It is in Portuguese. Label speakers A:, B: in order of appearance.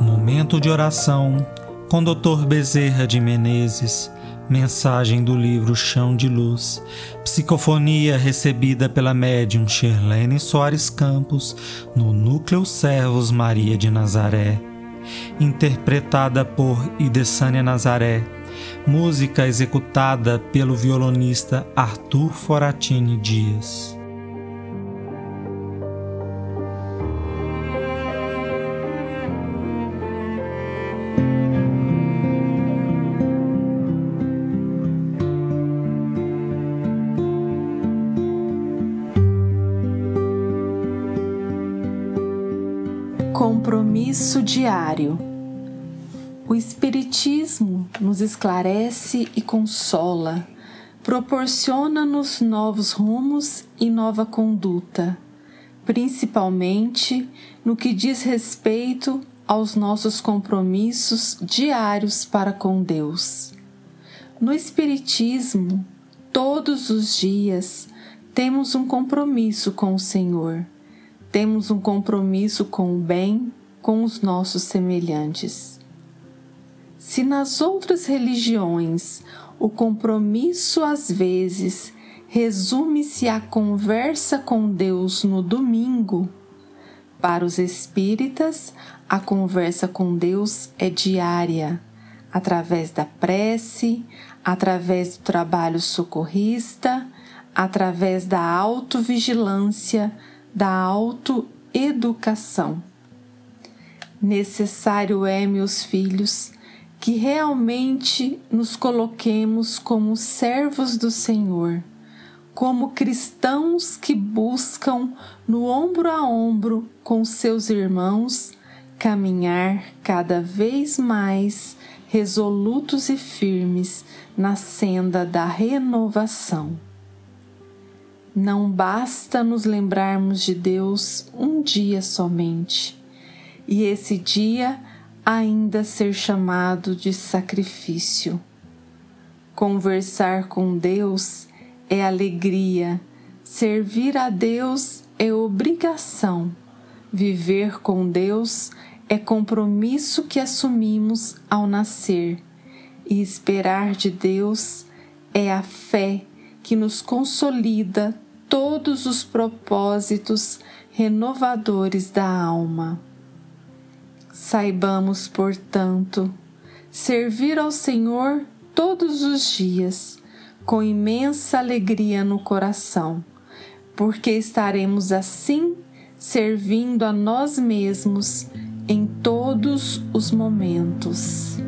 A: Momento de oração com Dr. Bezerra de Menezes. Mensagem do livro Chão de Luz. Psicofonia recebida pela médium Sherlene Soares Campos no Núcleo Servos Maria de Nazaré. Interpretada por Idessânia Nazaré. Música executada pelo violonista Arthur Foratini Dias.
B: Compromisso diário. O Espiritismo nos esclarece e consola, proporciona-nos novos rumos e nova conduta, principalmente no que diz respeito aos nossos compromissos diários para com Deus. No Espiritismo, todos os dias temos um compromisso com o Senhor temos um compromisso com o bem, com os nossos semelhantes. Se nas outras religiões o compromisso às vezes resume-se à conversa com Deus no domingo, para os espíritas a conversa com Deus é diária, através da prece, através do trabalho socorrista, através da autovigilância, da autoeducação. Necessário é, meus filhos, que realmente nos coloquemos como servos do Senhor, como cristãos que buscam, no ombro a ombro com seus irmãos, caminhar cada vez mais resolutos e firmes na senda da renovação. Não basta nos lembrarmos de Deus um dia somente, e esse dia ainda ser chamado de sacrifício. Conversar com Deus é alegria, servir a Deus é obrigação, viver com Deus é compromisso que assumimos ao nascer, e esperar de Deus é a fé que nos consolida todos os propósitos renovadores da alma. Saibamos, portanto, servir ao Senhor todos os dias, com imensa alegria no coração, porque estaremos assim servindo a nós mesmos em todos os momentos.